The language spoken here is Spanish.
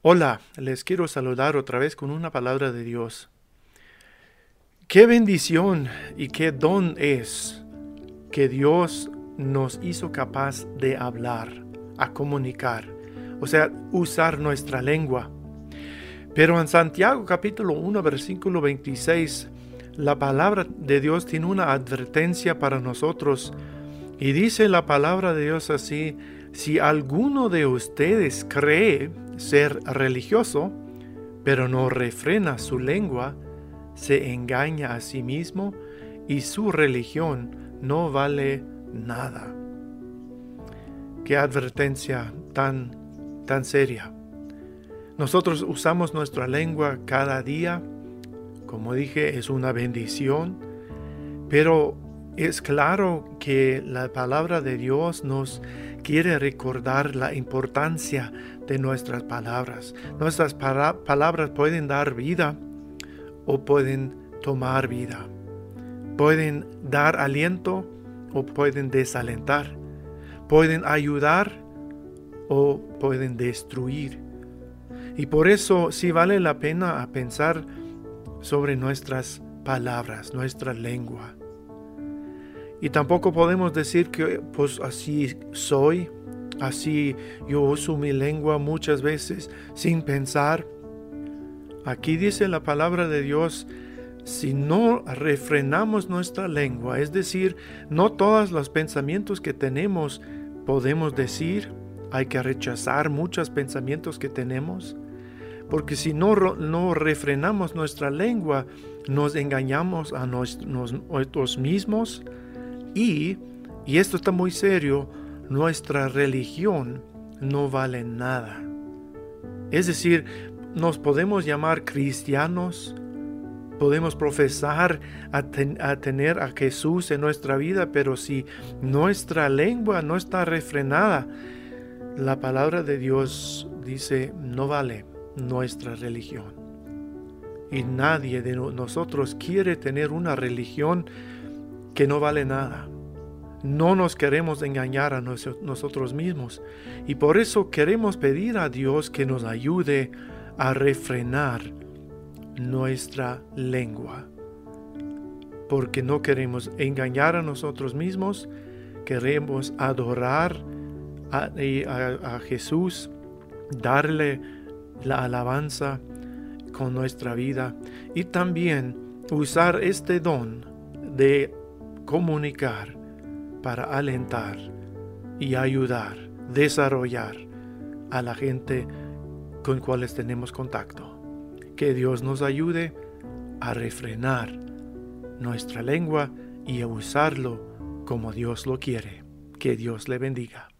Hola, les quiero saludar otra vez con una palabra de Dios. Qué bendición y qué don es que Dios nos hizo capaz de hablar, a comunicar, o sea, usar nuestra lengua. Pero en Santiago capítulo 1 versículo 26, la palabra de Dios tiene una advertencia para nosotros y dice la palabra de Dios así, si alguno de ustedes cree ser religioso, pero no refrena su lengua, se engaña a sí mismo y su religión no vale nada. Qué advertencia tan tan seria. Nosotros usamos nuestra lengua cada día, como dije, es una bendición, pero es claro que la palabra de Dios nos quiere recordar la importancia de nuestras palabras. Nuestras palabras pueden dar vida o pueden tomar vida. Pueden dar aliento o pueden desalentar. Pueden ayudar o pueden destruir. Y por eso sí vale la pena pensar sobre nuestras palabras, nuestra lengua. Y tampoco podemos decir que pues así soy, así yo uso mi lengua muchas veces sin pensar. Aquí dice la palabra de Dios, si no refrenamos nuestra lengua, es decir, no todos los pensamientos que tenemos podemos decir, hay que rechazar muchos pensamientos que tenemos, porque si no, no refrenamos nuestra lengua, nos engañamos a nosotros mismos y, y esto está muy serio, nuestra religión no vale nada. Es decir, nos podemos llamar cristianos, podemos profesar a, tener a Jesús en nuestra vida, pero si nuestra lengua no está refrenada, la palabra de Dios dice, no vale nuestra religión. Y nadie de nosotros quiere tener una religión que no vale nada. No nos queremos engañar a nosotros mismos y por eso queremos pedir a Dios que nos ayude a refrenar nuestra lengua. Porque no queremos engañar a nosotros mismos, queremos adorar a, a Jesús, darle la alabanza con nuestra vida y también usar este don de comunicar para alentar y ayudar, desarrollar a la gente con cuales tenemos contacto. Que Dios nos ayude a refrenar nuestra lengua y a usarlo como Dios lo quiere. Que Dios le bendiga.